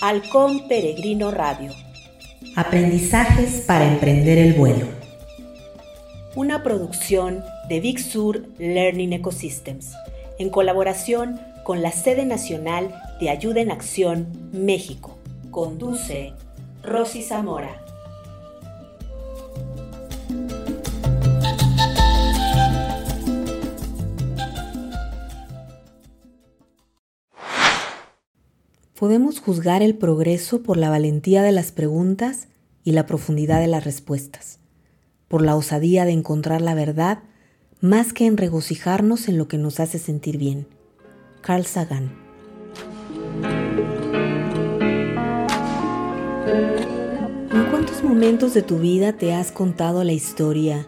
Halcón Peregrino Radio. Aprendizajes para emprender el vuelo. Una producción de Big Sur Learning Ecosystems, en colaboración con la sede nacional de Ayuda en Acción, México. Conduce Rosy Zamora. Podemos juzgar el progreso por la valentía de las preguntas y la profundidad de las respuestas, por la osadía de encontrar la verdad más que en regocijarnos en lo que nos hace sentir bien. Carl Sagan. ¿En cuántos momentos de tu vida te has contado la historia?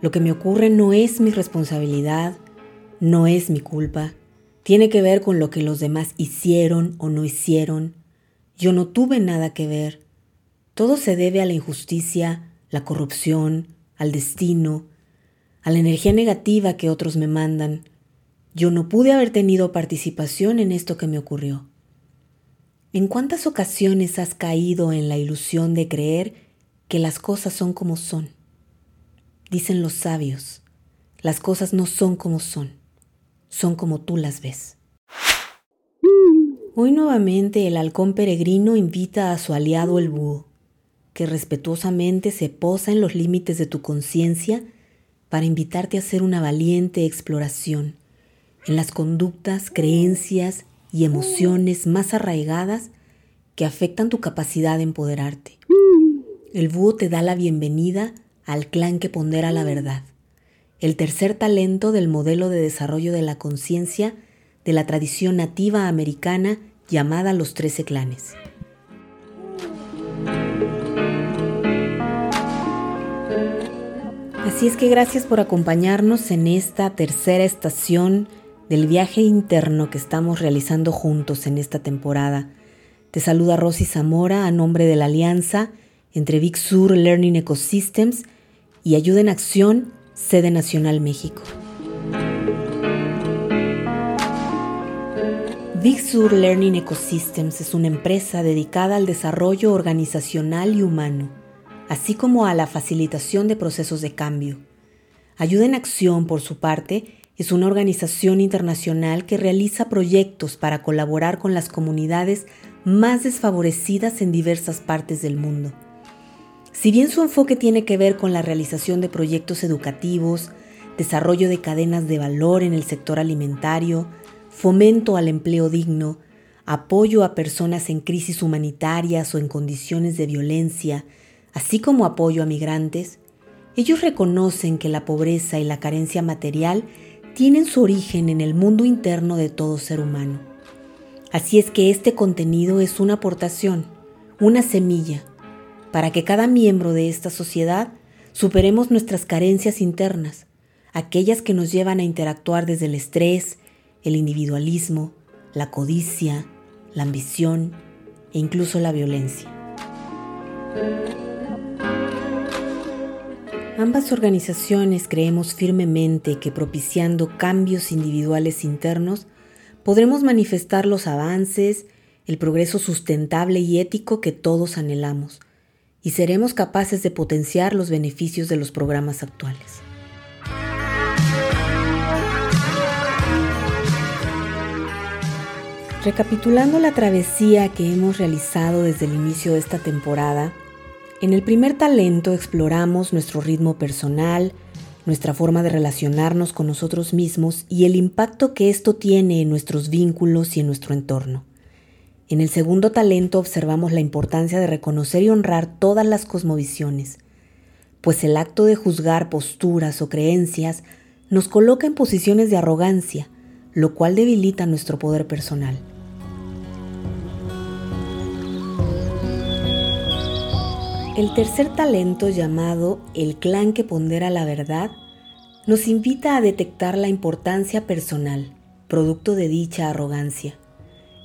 Lo que me ocurre no es mi responsabilidad, no es mi culpa tiene que ver con lo que los demás hicieron o no hicieron. Yo no tuve nada que ver. Todo se debe a la injusticia, la corrupción, al destino, a la energía negativa que otros me mandan. Yo no pude haber tenido participación en esto que me ocurrió. ¿En cuántas ocasiones has caído en la ilusión de creer que las cosas son como son? Dicen los sabios, las cosas no son como son son como tú las ves. Hoy nuevamente el halcón peregrino invita a su aliado el búho, que respetuosamente se posa en los límites de tu conciencia para invitarte a hacer una valiente exploración en las conductas, creencias y emociones más arraigadas que afectan tu capacidad de empoderarte. El búho te da la bienvenida al clan que pondera la verdad el tercer talento del modelo de desarrollo de la conciencia de la tradición nativa americana llamada los trece clanes. Así es que gracias por acompañarnos en esta tercera estación del viaje interno que estamos realizando juntos en esta temporada. Te saluda Rosy Zamora a nombre de la alianza entre Big Sur Learning Ecosystems y Ayuda en Acción Sede Nacional México. Big Sur Learning Ecosystems es una empresa dedicada al desarrollo organizacional y humano, así como a la facilitación de procesos de cambio. Ayuda en Acción, por su parte, es una organización internacional que realiza proyectos para colaborar con las comunidades más desfavorecidas en diversas partes del mundo. Si bien su enfoque tiene que ver con la realización de proyectos educativos, desarrollo de cadenas de valor en el sector alimentario, fomento al empleo digno, apoyo a personas en crisis humanitarias o en condiciones de violencia, así como apoyo a migrantes, ellos reconocen que la pobreza y la carencia material tienen su origen en el mundo interno de todo ser humano. Así es que este contenido es una aportación, una semilla, para que cada miembro de esta sociedad superemos nuestras carencias internas, aquellas que nos llevan a interactuar desde el estrés, el individualismo, la codicia, la ambición e incluso la violencia. Ambas organizaciones creemos firmemente que propiciando cambios individuales internos podremos manifestar los avances, el progreso sustentable y ético que todos anhelamos y seremos capaces de potenciar los beneficios de los programas actuales. Recapitulando la travesía que hemos realizado desde el inicio de esta temporada, en el primer talento exploramos nuestro ritmo personal, nuestra forma de relacionarnos con nosotros mismos y el impacto que esto tiene en nuestros vínculos y en nuestro entorno. En el segundo talento observamos la importancia de reconocer y honrar todas las cosmovisiones, pues el acto de juzgar posturas o creencias nos coloca en posiciones de arrogancia, lo cual debilita nuestro poder personal. El tercer talento llamado el clan que pondera la verdad nos invita a detectar la importancia personal, producto de dicha arrogancia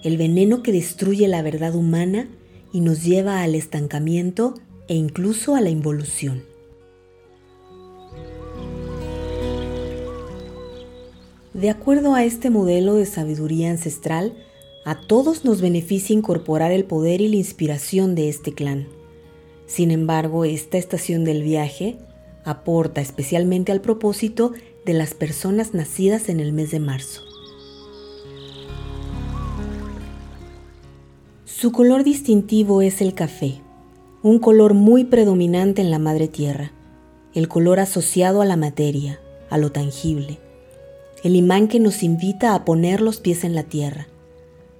el veneno que destruye la verdad humana y nos lleva al estancamiento e incluso a la involución. De acuerdo a este modelo de sabiduría ancestral, A todos nos beneficia incorporar el poder y la inspiración de este clan. Sin embargo, esta estación del viaje aporta especialmente al propósito de las personas nacidas en el mes de marzo. Su color distintivo es el café, un color muy predominante en la madre tierra, el color asociado a la materia, a lo tangible, el imán que nos invita a poner los pies en la tierra.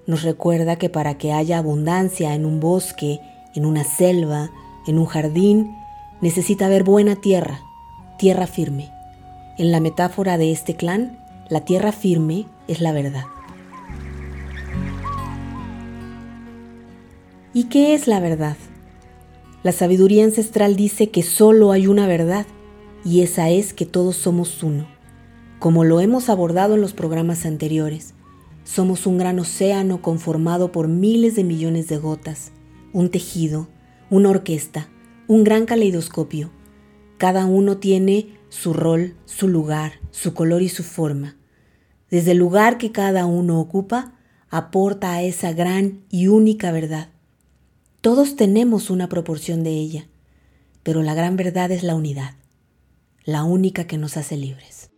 Nos recuerda que para que haya abundancia en un bosque, en una selva, en un jardín, necesita haber buena tierra, tierra firme. En la metáfora de este clan, la tierra firme es la verdad. ¿Y qué es la verdad? La sabiduría ancestral dice que solo hay una verdad, y esa es que todos somos uno. Como lo hemos abordado en los programas anteriores, somos un gran océano conformado por miles de millones de gotas, un tejido, una orquesta, un gran caleidoscopio. Cada uno tiene su rol, su lugar, su color y su forma. Desde el lugar que cada uno ocupa, aporta a esa gran y única verdad. Todos tenemos una proporción de ella, pero la gran verdad es la unidad, la única que nos hace libres.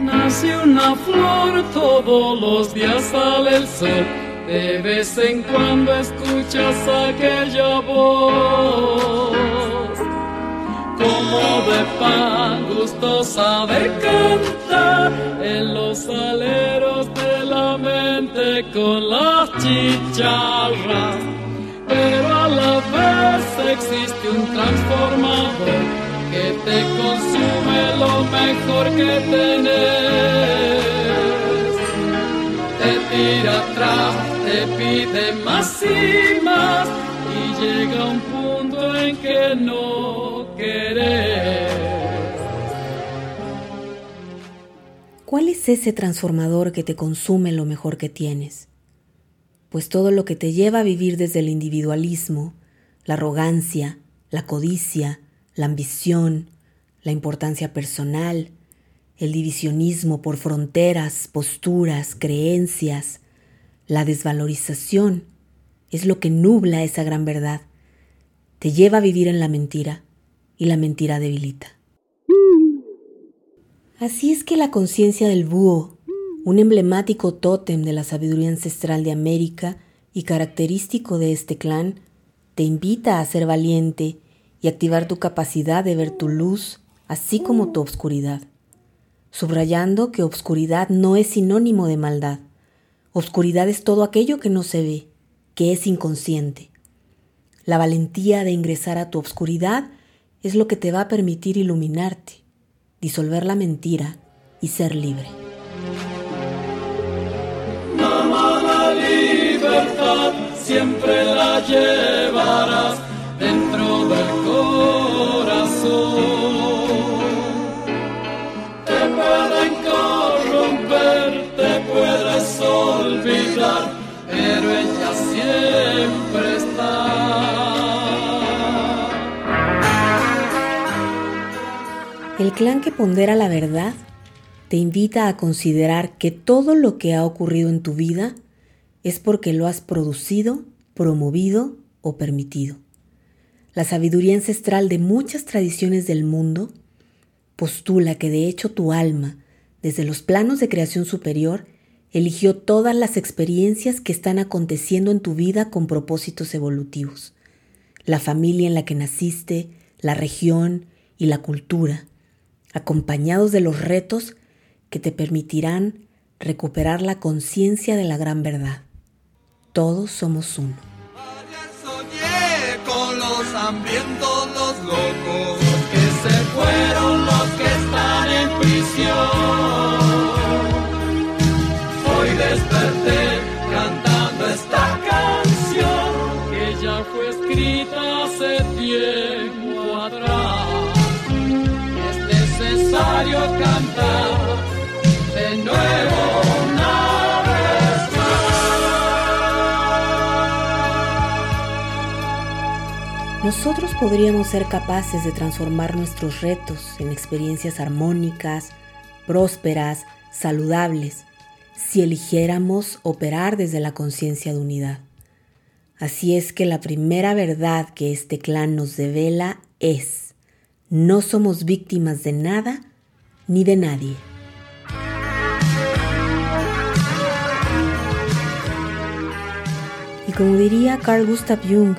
Nace una flor, todos los días sale el sol, de vez en cuando escuchas aquella voz, como de pan gustosa de cantar en los aleros de la mente con las chicharras pero a la vez existe un transformador que te consume lo mejor que tenés. Te tira atrás, te pide más y más y llega un punto en que no querés. ¿Cuál es ese transformador que te consume lo mejor que tienes? Pues todo lo que te lleva a vivir desde el individualismo, la arrogancia, la codicia, la ambición, la importancia personal, el divisionismo por fronteras, posturas, creencias, la desvalorización, es lo que nubla esa gran verdad. Te lleva a vivir en la mentira y la mentira debilita. Así es que la conciencia del búho un emblemático tótem de la sabiduría ancestral de América y característico de este clan, te invita a ser valiente y activar tu capacidad de ver tu luz, así como tu obscuridad, subrayando que obscuridad no es sinónimo de maldad. Obscuridad es todo aquello que no se ve, que es inconsciente. La valentía de ingresar a tu obscuridad es lo que te va a permitir iluminarte, disolver la mentira y ser libre. Libertad siempre la llevarás dentro del corazón. Te pueden corromper, te puedes olvidar, pero ella siempre está. El clan que pondera la verdad te invita a considerar que todo lo que ha ocurrido en tu vida es porque lo has producido, promovido o permitido. La sabiduría ancestral de muchas tradiciones del mundo postula que de hecho tu alma, desde los planos de creación superior, eligió todas las experiencias que están aconteciendo en tu vida con propósitos evolutivos. La familia en la que naciste, la región y la cultura, acompañados de los retos que te permitirán recuperar la conciencia de la gran verdad. Todos somos uno. Soñé con los hambrientos, los locos, que se fueron los que están en prisión. Hoy desperté cantando esta canción que ya fue escrita hace tiempo atrás. Es necesario cantar de nuevo. Nosotros podríamos ser capaces de transformar nuestros retos en experiencias armónicas, prósperas, saludables, si eligiéramos operar desde la conciencia de unidad. Así es que la primera verdad que este clan nos devela es, no somos víctimas de nada ni de nadie. Y como diría Carl Gustav Jung,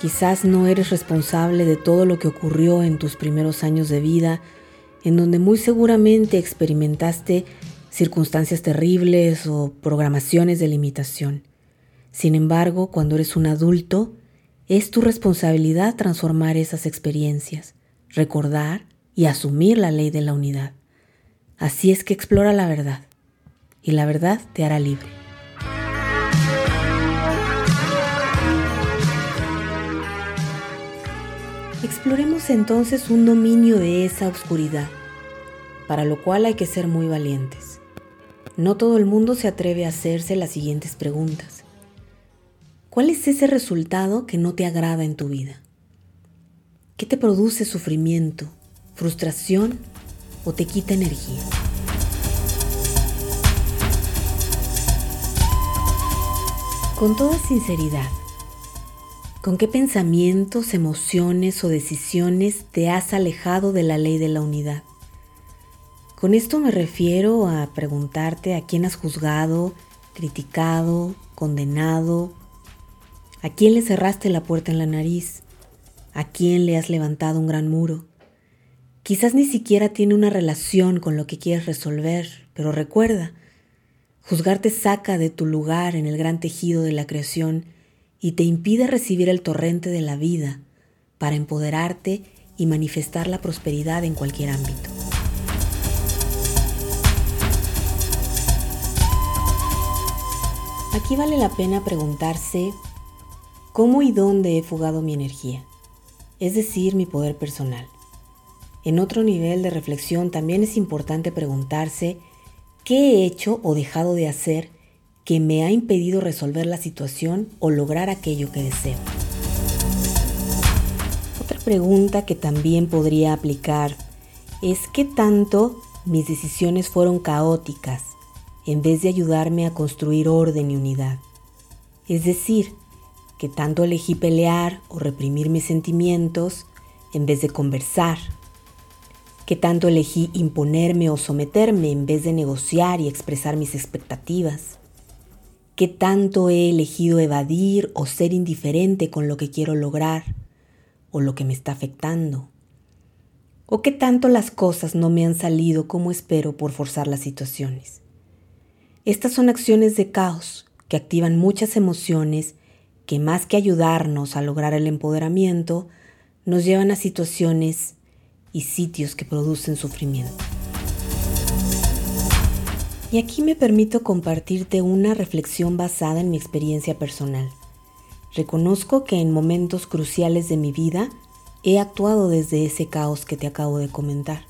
quizás no eres responsable de todo lo que ocurrió en tus primeros años de vida, en donde muy seguramente experimentaste circunstancias terribles o programaciones de limitación. Sin embargo, cuando eres un adulto, es tu responsabilidad transformar esas experiencias, recordar y asumir la ley de la unidad. Así es que explora la verdad, y la verdad te hará libre. Exploremos entonces un dominio de esa oscuridad, para lo cual hay que ser muy valientes. No todo el mundo se atreve a hacerse las siguientes preguntas. ¿Cuál es ese resultado que no te agrada en tu vida? ¿Qué te produce sufrimiento, frustración o te quita energía? Con toda sinceridad, ¿con qué pensamientos, emociones o decisiones te has alejado de la ley de la unidad? Con esto me refiero a preguntarte a quién has juzgado, criticado, condenado, a quién le cerraste la puerta en la nariz, a quién le has levantado un gran muro. Quizás ni siquiera tiene una relación con lo que quieres resolver, pero recuerda, juzgar te saca de tu lugar en el gran tejido de la creación y te impide recibir el torrente de la vida para empoderarte y manifestar la prosperidad en cualquier ámbito. Aquí vale la pena preguntarse cómo y dónde he fugado mi energía, es decir, mi poder personal. En otro nivel de reflexión también es importante preguntarse qué he hecho o dejado de hacer que me ha impedido resolver la situación o lograr aquello que deseo. Otra pregunta que también podría aplicar es qué tanto mis decisiones fueron caóticas en vez de ayudarme a construir orden y unidad. Es decir, que tanto elegí pelear o reprimir mis sentimientos en vez de conversar, que tanto elegí imponerme o someterme en vez de negociar y expresar mis expectativas, que tanto he elegido evadir o ser indiferente con lo que quiero lograr o lo que me está afectando, o que tanto las cosas no me han salido como espero por forzar las situaciones. Estas son acciones de caos que activan muchas emociones que más que ayudarnos a lograr el empoderamiento, nos llevan a situaciones y sitios que producen sufrimiento. Y aquí me permito compartirte una reflexión basada en mi experiencia personal. Reconozco que en momentos cruciales de mi vida he actuado desde ese caos que te acabo de comentar.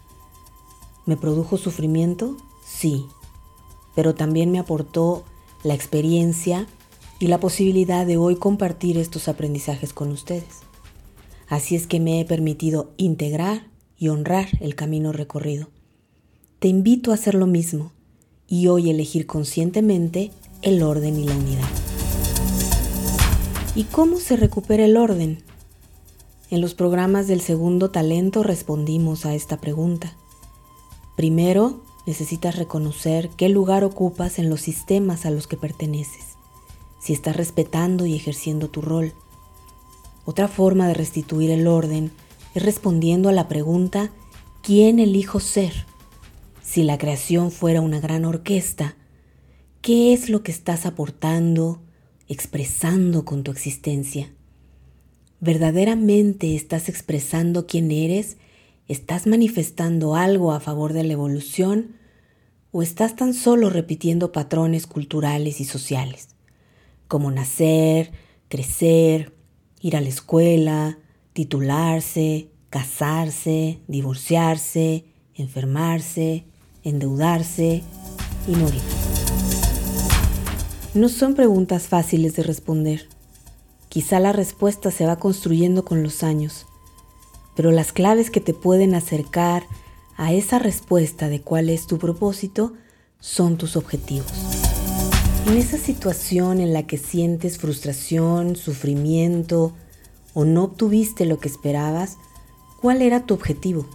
¿Me produjo sufrimiento? Sí, pero también me aportó la experiencia y la posibilidad de hoy compartir estos aprendizajes con ustedes. Así es que me he permitido integrar y honrar el camino recorrido. Te invito a hacer lo mismo y hoy elegir conscientemente el orden y la unidad. ¿Y cómo se recupera el orden? En los programas del segundo talento respondimos a esta pregunta. Primero, necesitas reconocer qué lugar ocupas en los sistemas a los que perteneces, si estás respetando y ejerciendo tu rol. Otra forma de restituir el orden es respondiendo a la pregunta ¿quién elijo ser? Si la creación fuera una gran orquesta, ¿qué es lo que estás aportando, expresando con tu existencia? ¿Verdaderamente estás expresando quién eres ¿Estás manifestando algo a favor de la evolución o estás tan solo repitiendo patrones culturales y sociales, como nacer, crecer, ir a la escuela, titularse, casarse, divorciarse, enfermarse, endeudarse y morir? No son preguntas fáciles de responder. Quizá la respuesta se va construyendo con los años pero las claves que te pueden acercar a esa respuesta de cuál es tu propósito son tus objetivos. En esa situación en la que sientes frustración, sufrimiento o no obtuviste lo que esperabas, ¿cuál era tu objetivo?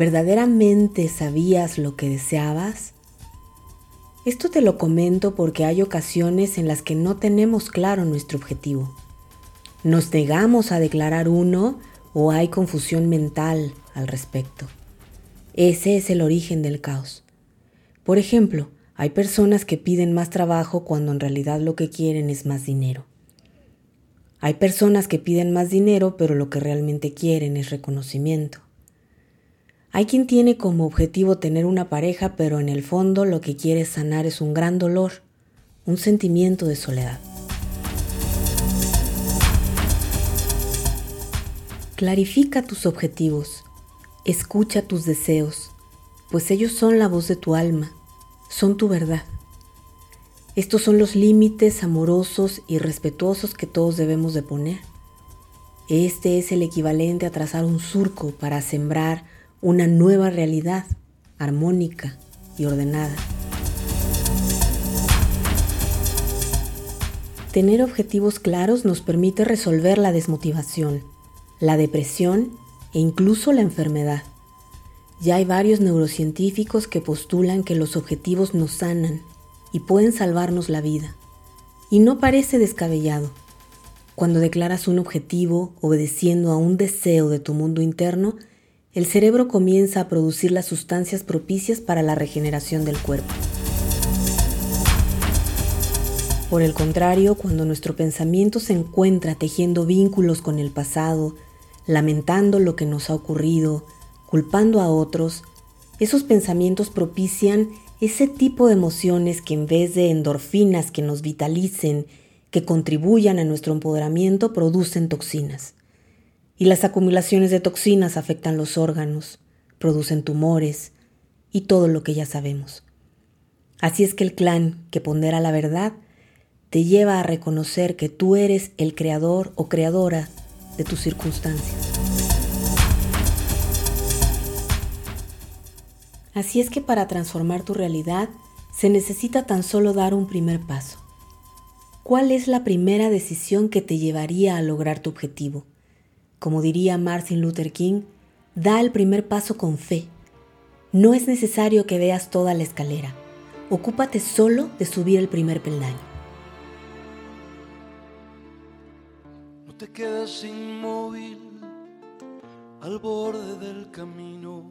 ¿Verdaderamente sabías lo que deseabas? Esto te lo comento porque hay ocasiones en las que no tenemos claro nuestro objetivo. Nos negamos a declarar uno o hay confusión mental al respecto. Ese es el origen del caos. Por ejemplo, hay personas que piden más trabajo cuando en realidad lo que quieren es más dinero. Hay personas que piden más dinero pero lo que realmente quieren es reconocimiento. Hay quien tiene como objetivo tener una pareja pero en el fondo lo que quiere sanar es un gran dolor, un sentimiento de soledad. Clarifica tus objetivos, escucha tus deseos, pues ellos son la voz de tu alma, son tu verdad. Estos son los límites amorosos y respetuosos que todos debemos de poner. Este es el equivalente a trazar un surco para sembrar una nueva realidad armónica y ordenada. Tener objetivos claros nos permite resolver la desmotivación, la depresión e incluso la enfermedad. Ya hay varios neurocientíficos que postulan que los objetivos nos sanan y pueden salvarnos la vida. Y no parece descabellado. Cuando declaras un objetivo obedeciendo a un deseo de tu mundo interno, el cerebro comienza a producir las sustancias propicias para la regeneración del cuerpo. Por el contrario, cuando nuestro pensamiento se encuentra tejiendo vínculos con el pasado, lamentando lo que nos ha ocurrido, culpando a otros, esos pensamientos propician ese tipo de emociones que en vez de endorfinas que nos vitalicen, que contribuyan a nuestro empoderamiento, producen toxinas. Y las acumulaciones de toxinas afectan los órganos, producen tumores y todo lo que ya sabemos. Así es que el clan que pondera la verdad te lleva a reconocer que tú eres el creador o creadora de tus circunstancias. Así es que para transformar tu realidad se necesita tan solo dar un primer paso. ¿Cuál es la primera decisión que te llevaría a lograr tu objetivo? Como diría Martin Luther King, da el primer paso con fe. No es necesario que veas toda la escalera. Ocúpate solo de subir el primer peldaño. No te quedes inmóvil al borde del camino.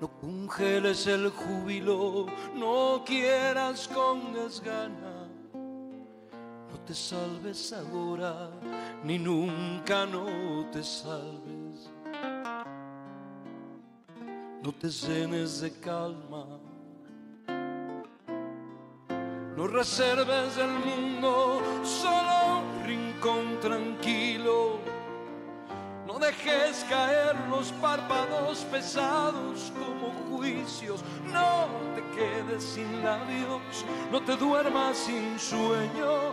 No congeles el júbilo, no quieras con desgana te salves ahora, ni nunca no te salves. No te llenes de calma, no reserves del mundo solo un rincón tranquilo. No dejes caer los párpados pesados como juicios. No te quedes sin labios, no te duermas sin sueño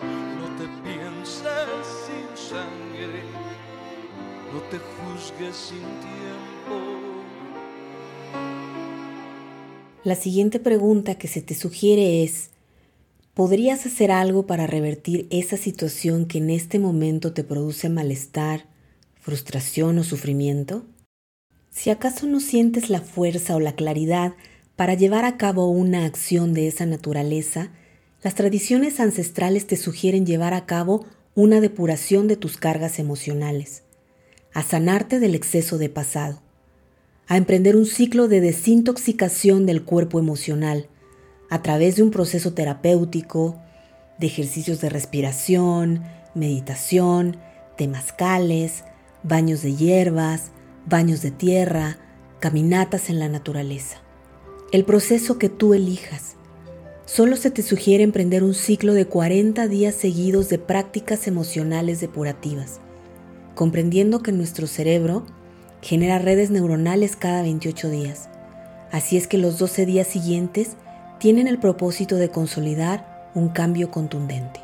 te pienses sin sangre, no te juzgues sin tiempo. La siguiente pregunta que se te sugiere es, ¿podrías hacer algo para revertir esa situación que en este momento te produce malestar, frustración o sufrimiento? Si acaso no sientes la fuerza o la claridad para llevar a cabo una acción de esa naturaleza, las tradiciones ancestrales te sugieren llevar a cabo una depuración de tus cargas emocionales, a sanarte del exceso de pasado, a emprender un ciclo de desintoxicación del cuerpo emocional a través de un proceso terapéutico, de ejercicios de respiración, meditación, temazcales, baños de hierbas, baños de tierra, caminatas en la naturaleza. El proceso que tú elijas Solo se te sugiere emprender un ciclo de 40 días seguidos de prácticas emocionales depurativas, comprendiendo que nuestro cerebro genera redes neuronales cada 28 días. Así es que los 12 días siguientes tienen el propósito de consolidar un cambio contundente.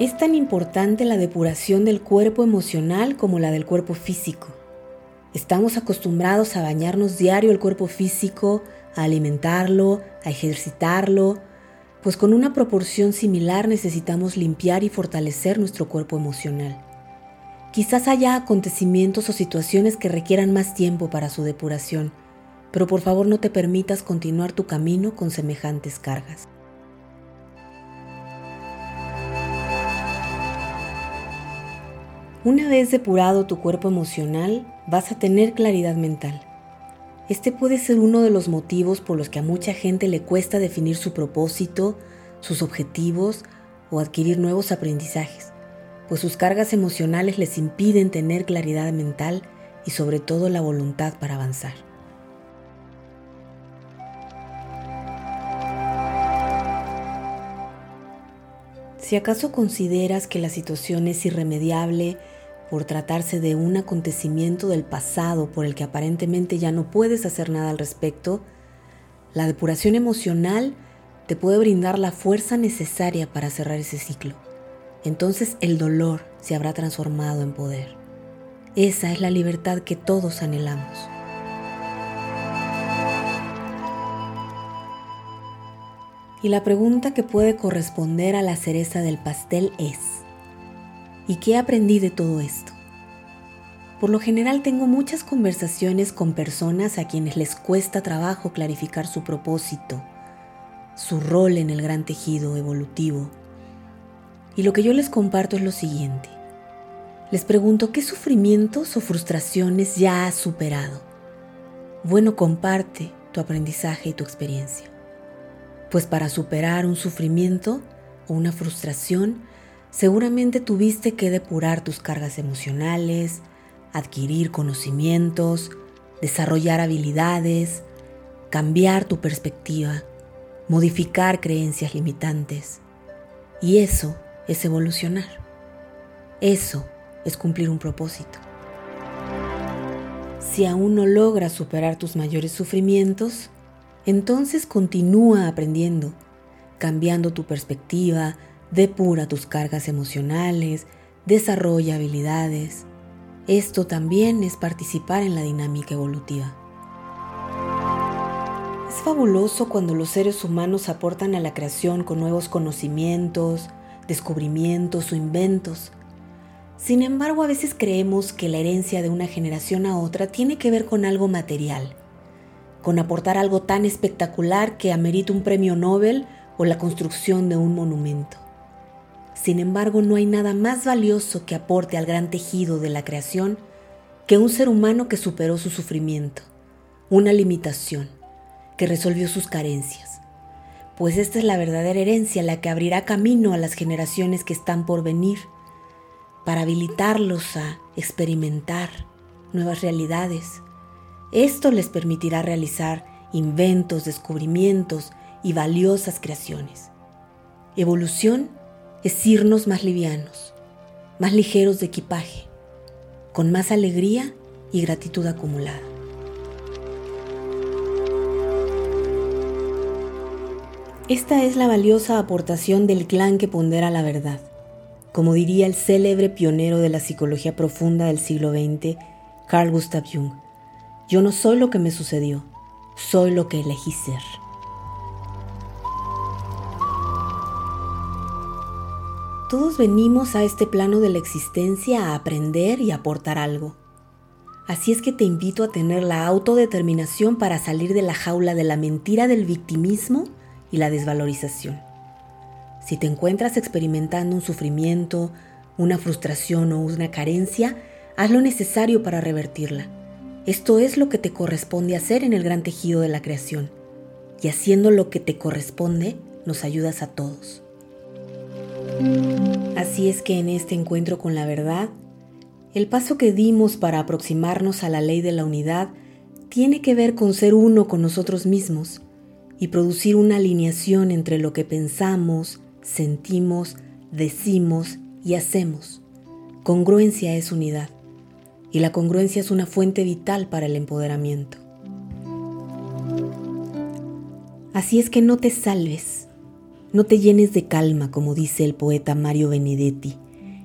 Es tan importante la depuración del cuerpo emocional como la del cuerpo físico. Estamos acostumbrados a bañarnos diario el cuerpo físico, a alimentarlo, a ejercitarlo, pues con una proporción similar necesitamos limpiar y fortalecer nuestro cuerpo emocional. Quizás haya acontecimientos o situaciones que requieran más tiempo para su depuración, pero por favor no te permitas continuar tu camino con semejantes cargas. Una vez depurado tu cuerpo emocional, vas a tener claridad mental. Este puede ser uno de los motivos por los que a mucha gente le cuesta definir su propósito, sus objetivos o adquirir nuevos aprendizajes, pues sus cargas emocionales les impiden tener claridad mental y sobre todo la voluntad para avanzar. Si acaso consideras que la situación es irremediable por tratarse de un acontecimiento del pasado por el que aparentemente ya no puedes hacer nada al respecto, la depuración emocional te puede brindar la fuerza necesaria para cerrar ese ciclo. Entonces el dolor se habrá transformado en poder. Esa es la libertad que todos anhelamos. Y la pregunta que puede corresponder a la cereza del pastel es, ¿y qué aprendí de todo esto? Por lo general tengo muchas conversaciones con personas a quienes les cuesta trabajo clarificar su propósito, su rol en el gran tejido evolutivo. Y lo que yo les comparto es lo siguiente. Les pregunto qué sufrimientos o frustraciones ya has superado. Bueno, comparte tu aprendizaje y tu experiencia. Pues para superar un sufrimiento o una frustración, seguramente tuviste que depurar tus cargas emocionales, adquirir conocimientos, desarrollar habilidades, cambiar tu perspectiva, modificar creencias limitantes. Y eso es evolucionar. Eso es cumplir un propósito. Si aún no logras superar tus mayores sufrimientos, entonces continúa aprendiendo, cambiando tu perspectiva, depura tus cargas emocionales, desarrolla habilidades. Esto también es participar en la dinámica evolutiva. Es fabuloso cuando los seres humanos aportan a la creación con nuevos conocimientos, descubrimientos o inventos. Sin embargo, a veces creemos que la herencia de una generación a otra tiene que ver con algo material con aportar algo tan espectacular que amerita un premio Nobel o la construcción de un monumento. Sin embargo, no hay nada más valioso que aporte al gran tejido de la creación que un ser humano que superó su sufrimiento, una limitación, que resolvió sus carencias. Pues esta es la verdadera herencia, la que abrirá camino a las generaciones que están por venir, para habilitarlos a experimentar nuevas realidades, esto les permitirá realizar inventos, descubrimientos y valiosas creaciones. Evolución es irnos más livianos, más ligeros de equipaje, con más alegría y gratitud acumulada. Esta es la valiosa aportación del clan que pondera la verdad. Como diría el célebre pionero de la psicología profunda del siglo XX, Carl Gustav Jung, yo no soy lo que me sucedió, soy lo que elegí ser. Todos venimos a este plano de la existencia a aprender y aportar algo. Así es que te invito a tener la autodeterminación para salir de la jaula de la mentira del victimismo y la desvalorización. Si te encuentras experimentando un sufrimiento, una frustración o una carencia, haz lo necesario para revertirla esto es lo que te corresponde hacer en el gran tejido de la creación. Y haciendo lo que te corresponde, nos ayudas a todos. Así es que en este encuentro con la verdad, el paso que dimos para aproximarnos a la ley de la unidad tiene que ver con ser uno con nosotros mismos y producir una alineación entre lo que pensamos, sentimos, decimos y hacemos. Congruencia es unidad y la congruencia es una fuente vital para el empoderamiento. Así es que no te salves, no te llenes de calma, como dice el poeta Mario Benedetti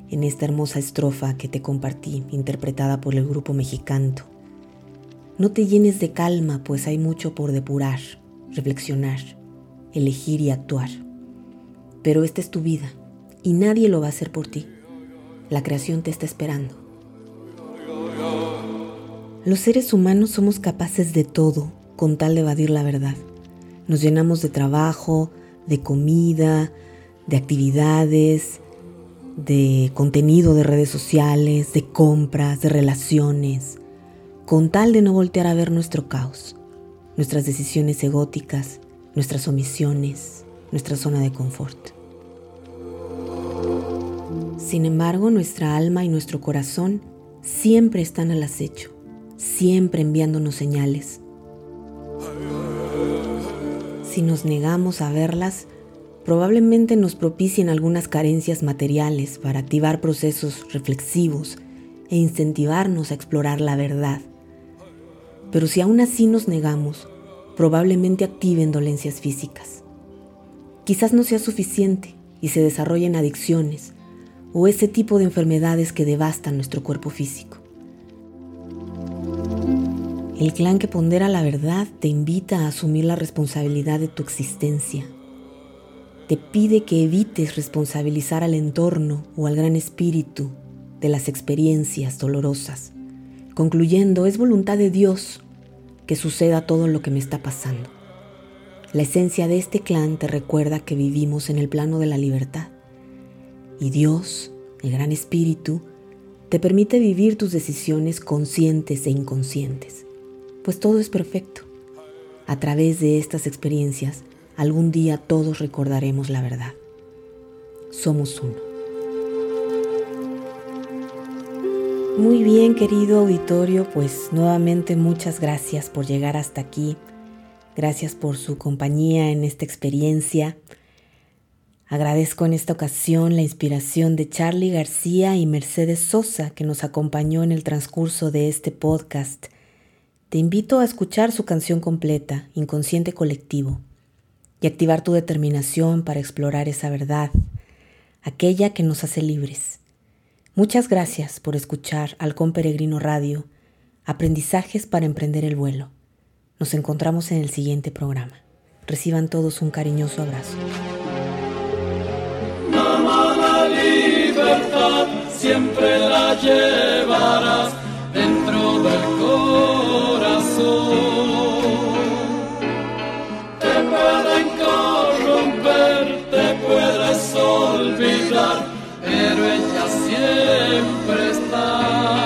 en esta hermosa estrofa que te compartí, interpretada por el grupo mexicano. No te llenes de calma, pues hay mucho por depurar, reflexionar, elegir y actuar. Pero esta es tu vida y nadie lo va a hacer por ti. La creación te está esperando. Los seres humanos somos capaces de todo con tal de evadir la verdad. Nos llenamos de trabajo, de comida, de actividades, de contenido de redes sociales, de compras, de relaciones, con tal de no voltear a ver nuestro caos, nuestras decisiones egóticas, nuestras omisiones, nuestra zona de confort. Sin embargo, nuestra alma y nuestro corazón siempre están al acecho, siempre enviándonos señales. Si nos negamos a verlas, probablemente nos propicien algunas carencias materiales para activar procesos reflexivos e incentivarnos a explorar la verdad. Pero si aún así nos negamos, probablemente activen dolencias físicas. Quizás no sea suficiente y se desarrollen adicciones o ese tipo de enfermedades que devastan nuestro cuerpo físico. El clan que pondera la verdad te invita a asumir la responsabilidad de tu existencia. Te pide que evites responsabilizar al entorno o al gran espíritu de las experiencias dolorosas, concluyendo es voluntad de Dios que suceda todo lo que me está pasando. La esencia de este clan te recuerda que vivimos en el plano de la libertad y Dios, el gran espíritu, te permite vivir tus decisiones conscientes e inconscientes pues todo es perfecto. A través de estas experiencias, algún día todos recordaremos la verdad. Somos uno. Muy bien, querido auditorio, pues nuevamente muchas gracias por llegar hasta aquí. Gracias por su compañía en esta experiencia. Agradezco en esta ocasión la inspiración de Charlie García y Mercedes Sosa que nos acompañó en el transcurso de este podcast te invito a escuchar su canción completa, Inconsciente Colectivo, y activar tu determinación para explorar esa verdad, aquella que nos hace libres. Muchas gracias por escuchar Halcón Peregrino Radio, aprendizajes para emprender el vuelo. Nos encontramos en el siguiente programa. Reciban todos un cariñoso abrazo. Olvidar, pero ella siempre está.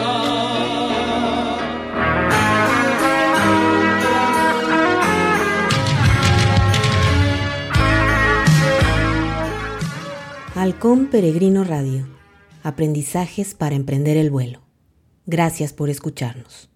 Halcón Peregrino Radio. Aprendizajes para emprender el vuelo. Gracias por escucharnos.